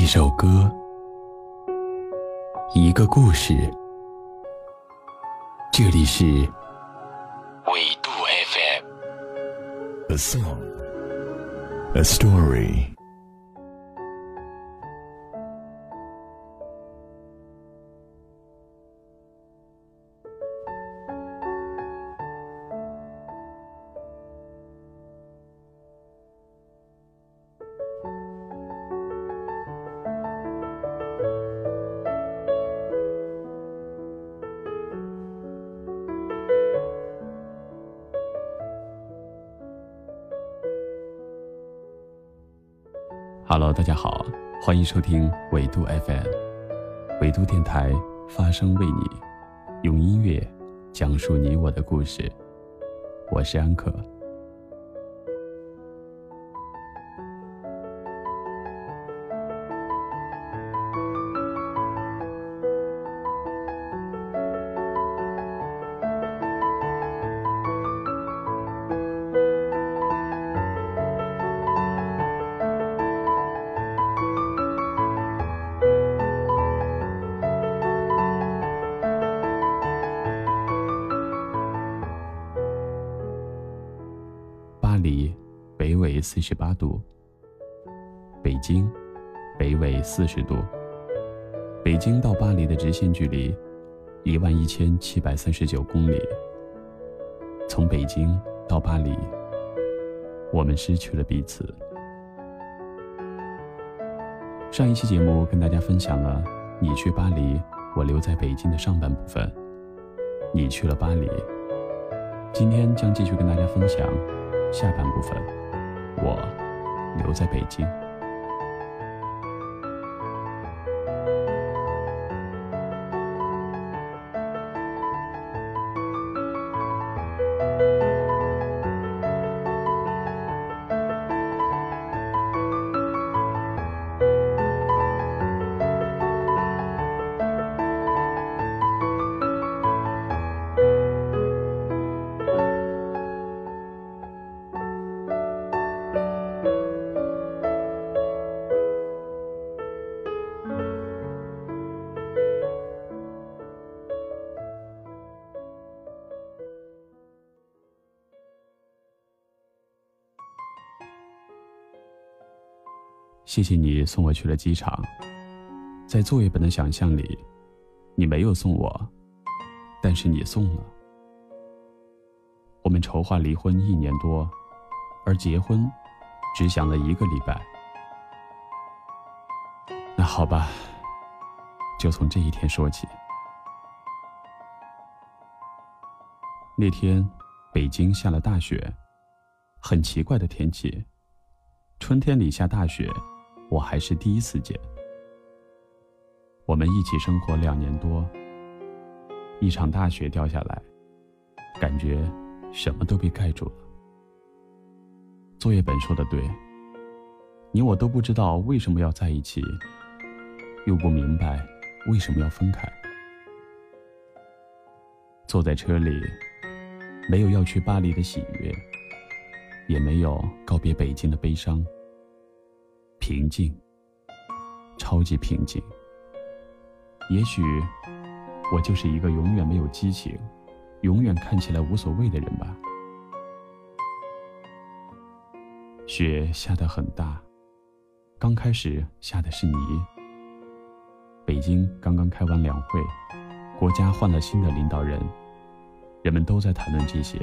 一首歌，一个故事。这里是纬度 FM。A song, a story. 哈喽，大家好，欢迎收听纬度 FM，维度电台发声为你，用音乐讲述你我的故事。我是安可。四十八度；北京，北纬四十度。北京到巴黎的直线距离一万一千七百三十九公里。从北京到巴黎，我们失去了彼此。上一期节目跟大家分享了你去巴黎，我留在北京的上半部分。你去了巴黎，今天将继续跟大家分享。下半部分，我留在北京。谢谢你送我去了机场，在作业本的想象里，你没有送我，但是你送了。我们筹划离婚一年多，而结婚只想了一个礼拜。那好吧，就从这一天说起。那天，北京下了大雪，很奇怪的天气，春天里下大雪。我还是第一次见。我们一起生活两年多，一场大雪掉下来，感觉什么都被盖住了。作业本说的对，你我都不知道为什么要在一起，又不明白为什么要分开。坐在车里，没有要去巴黎的喜悦，也没有告别北京的悲伤。平静，超级平静。也许，我就是一个永远没有激情、永远看起来无所谓的人吧。雪下得很大，刚开始下的是泥。北京刚刚开完两会，国家换了新的领导人，人们都在谈论这些，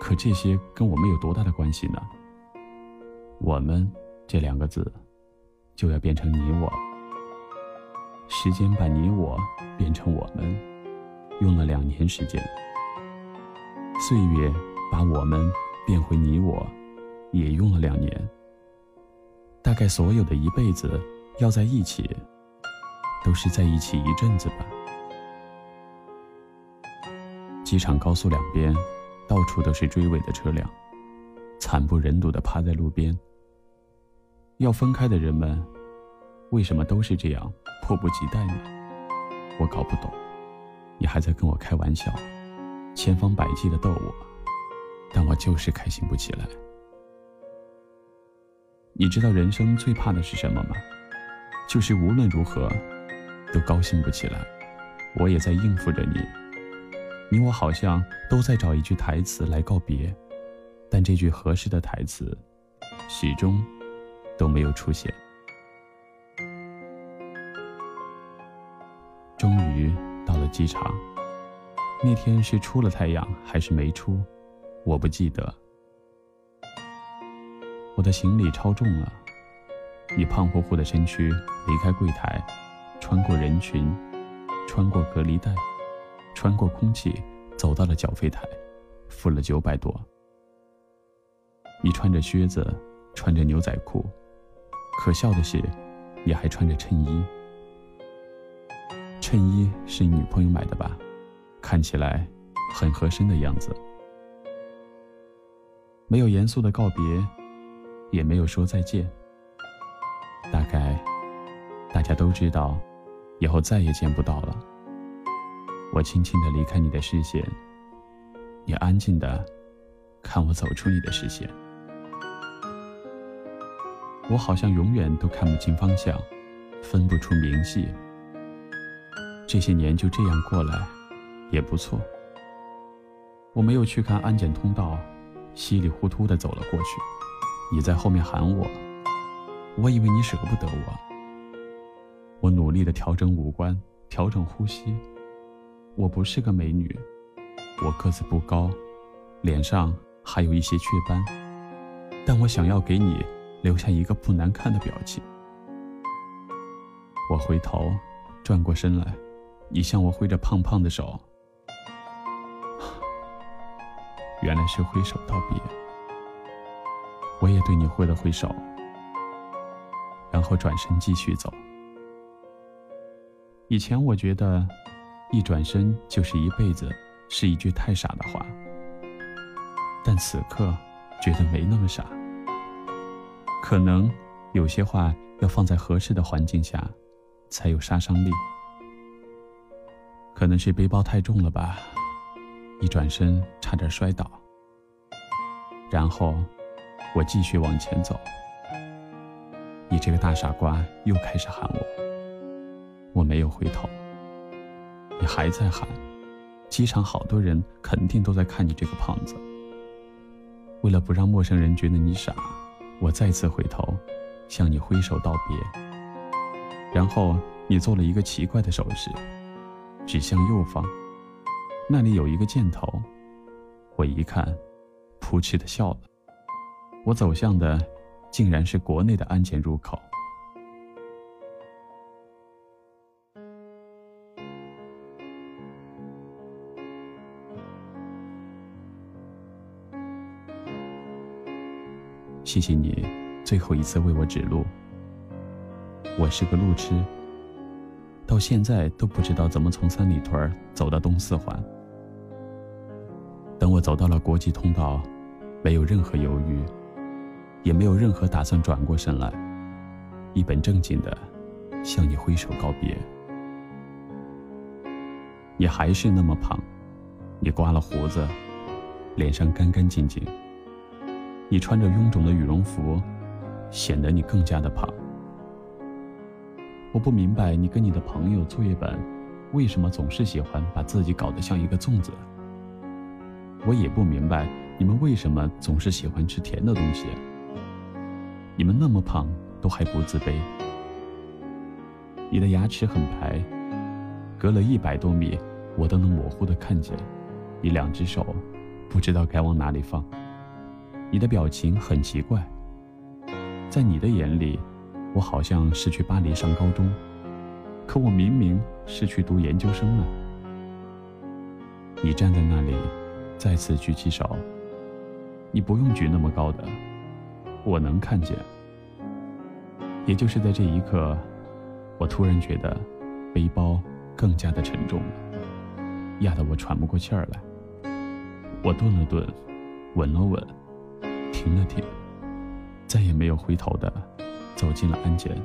可这些跟我们有多大的关系呢？我们。这两个字，就要变成你我。时间把你我变成我们，用了两年时间。岁月把我们变回你我，也用了两年。大概所有的一辈子要在一起，都是在一起一阵子吧。机场高速两边，到处都是追尾的车辆，惨不忍睹的趴在路边。要分开的人们，为什么都是这样迫不及待呢？我搞不懂。你还在跟我开玩笑，千方百计的逗我，但我就是开心不起来。你知道人生最怕的是什么吗？就是无论如何都高兴不起来。我也在应付着你，你我好像都在找一句台词来告别，但这句合适的台词始终都没有出现。终于到了机场，那天是出了太阳还是没出，我不记得。我的行李超重了，你胖乎乎的身躯离开柜台，穿过人群，穿过隔离带，穿过空气，走到了缴费台，付了九百多。你穿着靴子，穿着牛仔裤，可笑的是，你还穿着衬衣。衬衣是你女朋友买的吧？看起来很合身的样子。没有严肃的告别。也没有说再见。大概大家都知道，以后再也见不到了。我轻轻地离开你的视线，你安静地看我走出你的视线。我好像永远都看不清方向，分不出明细。这些年就这样过来，也不错。我没有去看安检通道，稀里糊涂地走了过去。你在后面喊我，我以为你舍不得我。我努力的调整五官，调整呼吸。我不是个美女，我个子不高，脸上还有一些雀斑，但我想要给你留下一个不难看的表情。我回头，转过身来，你向我挥着胖胖的手，原来是挥手道别。我也对你挥了挥手，然后转身继续走。以前我觉得，一转身就是一辈子，是一句太傻的话。但此刻，觉得没那么傻。可能有些话要放在合适的环境下，才有杀伤力。可能是背包太重了吧，一转身差点摔倒。然后。我继续往前走，你这个大傻瓜又开始喊我，我没有回头。你还在喊，机场好多人肯定都在看你这个胖子。为了不让陌生人觉得你傻，我再次回头，向你挥手道别。然后你做了一个奇怪的手势，指向右方，那里有一个箭头。我一看，扑哧的笑了。我走向的，竟然是国内的安检入口。谢谢你，最后一次为我指路。我是个路痴，到现在都不知道怎么从三里屯走到东四环。等我走到了国际通道，没有任何犹豫。也没有任何打算转过身来，一本正经的向你挥手告别。你还是那么胖，你刮了胡子，脸上干干净净。你穿着臃肿的羽绒服，显得你更加的胖。我不明白你跟你的朋友作业本，为什么总是喜欢把自己搞得像一个粽子。我也不明白你们为什么总是喜欢吃甜的东西。你们那么胖，都还不自卑。你的牙齿很白，隔了一百多米，我都能模糊的看见。你两只手，不知道该往哪里放。你的表情很奇怪，在你的眼里，我好像是去巴黎上高中，可我明明是去读研究生呢。你站在那里，再次举起手。你不用举那么高的。我能看见，也就是在这一刻，我突然觉得背包更加的沉重了，压得我喘不过气儿来。我顿了顿，稳了稳，停了停，再也没有回头的走进了安检。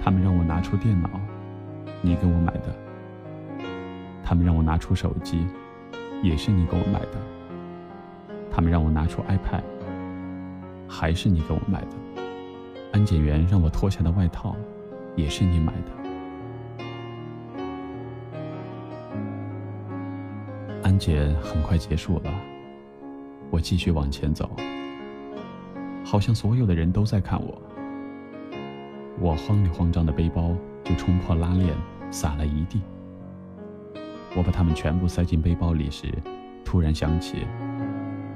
他们让我拿出电脑，你给我买的；他们让我拿出手机，也是你给我买的；他们让我拿出 iPad。还是你给我买的，安检员让我脱下的外套，也是你买的。安检很快结束了，我继续往前走，好像所有的人都在看我。我慌里慌张的背包就冲破拉链，洒了一地。我把它们全部塞进背包里时，突然想起，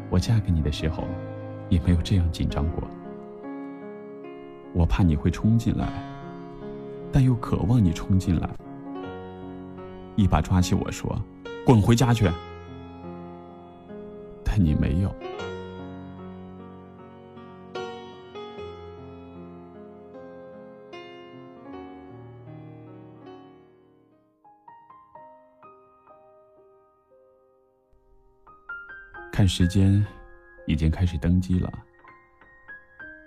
我嫁给你的时候，也没有这样紧张过。我怕你会冲进来，但又渴望你冲进来，一把抓起我说。滚回家去！你没有。看时间，已经开始登机了。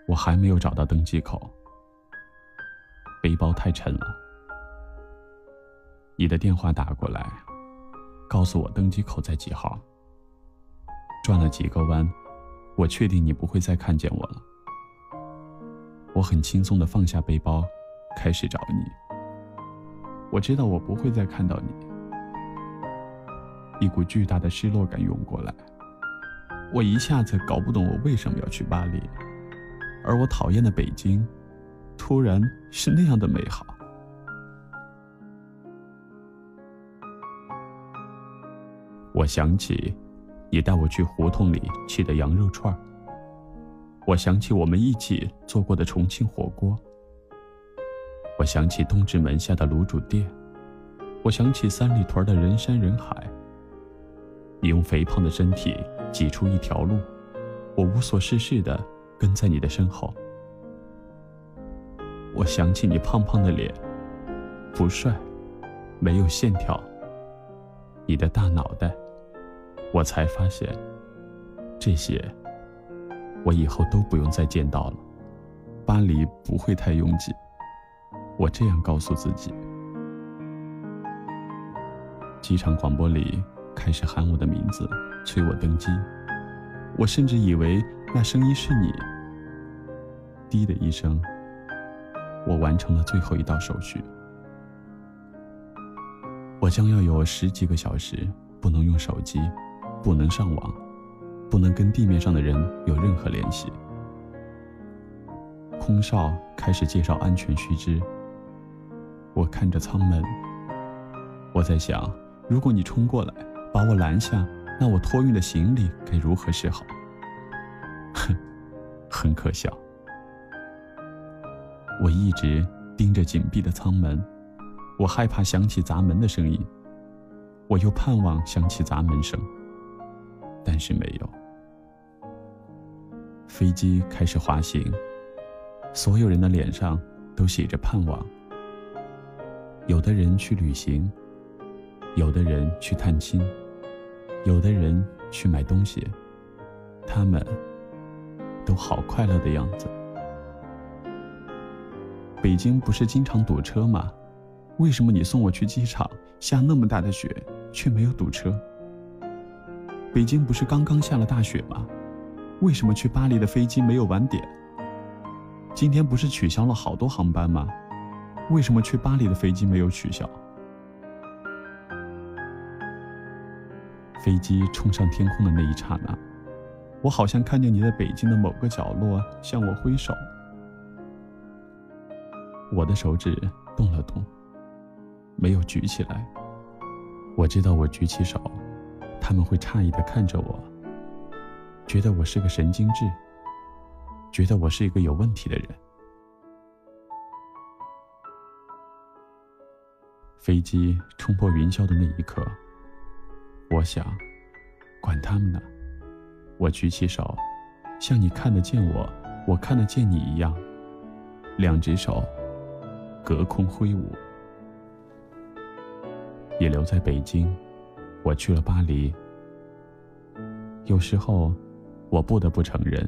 我还没有找到登机口，背包太沉了。你的电话打过来。告诉我登机口在几号。转了几个弯，我确定你不会再看见我了。我很轻松地放下背包，开始找你。我知道我不会再看到你。一股巨大的失落感涌过来，我一下子搞不懂我为什么要去巴黎，而我讨厌的北京，突然是那样的美好。我想起你带我去胡同里吃的羊肉串我想起我们一起做过的重庆火锅，我想起东直门下的卤煮店，我想起三里屯的人山人海。你用肥胖的身体挤出一条路，我无所事事的跟在你的身后。我想起你胖胖的脸，不帅，没有线条，你的大脑袋。我才发现，这些我以后都不用再见到了。巴黎不会太拥挤，我这样告诉自己。机场广播里开始喊我的名字，催我登机。我甚至以为那声音是你。滴的一声，我完成了最后一道手续。我将要有十几个小时不能用手机。不能上网，不能跟地面上的人有任何联系。空少开始介绍安全须知。我看着舱门，我在想，如果你冲过来把我拦下，那我托运的行李该如何是好？哼，很可笑。我一直盯着紧闭的舱门，我害怕响起砸门的声音，我又盼望响起砸门声。但是没有。飞机开始滑行，所有人的脸上都写着盼望。有的人去旅行，有的人去探亲，有的人去买东西，他们都好快乐的样子。北京不是经常堵车吗？为什么你送我去机场，下那么大的雪，却没有堵车？北京不是刚刚下了大雪吗？为什么去巴黎的飞机没有晚点？今天不是取消了好多航班吗？为什么去巴黎的飞机没有取消？飞机冲上天空的那一刹那，我好像看见你在北京的某个角落向我挥手。我的手指动了动，没有举起来。我知道我举起手。他们会诧异的看着我，觉得我是个神经质，觉得我是一个有问题的人。飞机冲破云霄的那一刻，我想，管他们呢，我举起手，像你看得见我，我看得见你一样，两只手隔空挥舞。也留在北京，我去了巴黎。有时候我不得不承认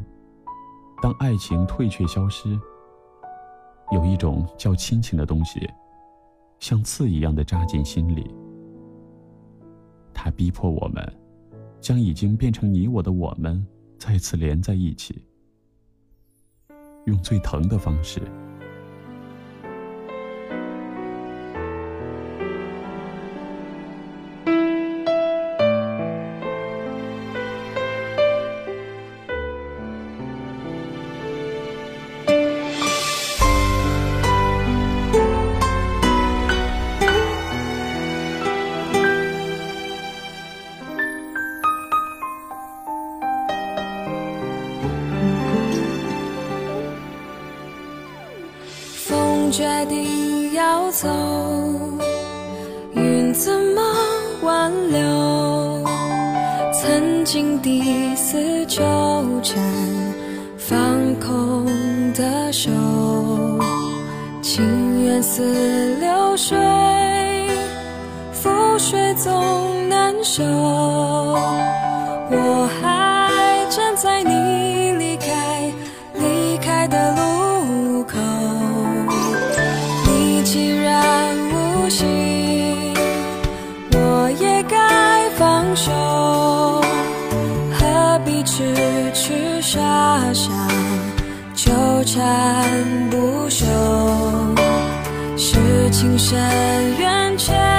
当爱情退却消失有一种叫亲情的东西像刺一样的扎进心里。它逼迫我们将已经变成你我的我们再次连在一起。用最疼的方式曾经抵死纠缠放空的手情缘似流水覆水总难收。我还沙沙，纠缠不休，是情深缘浅。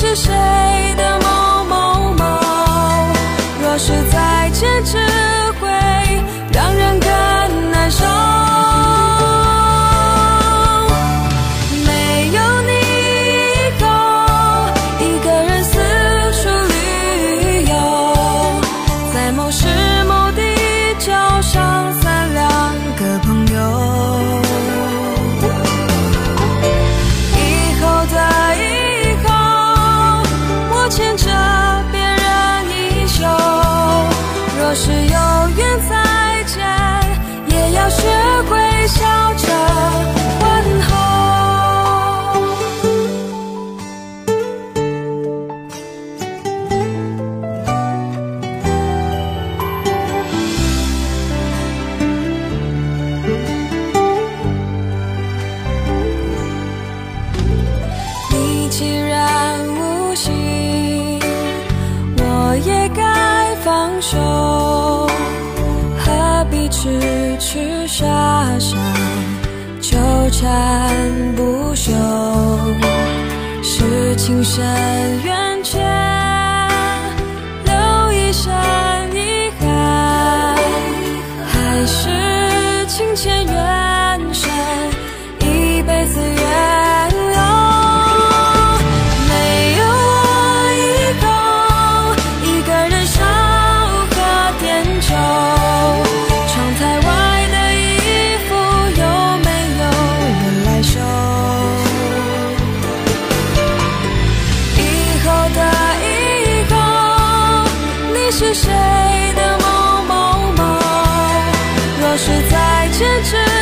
是谁？山远是再坚持。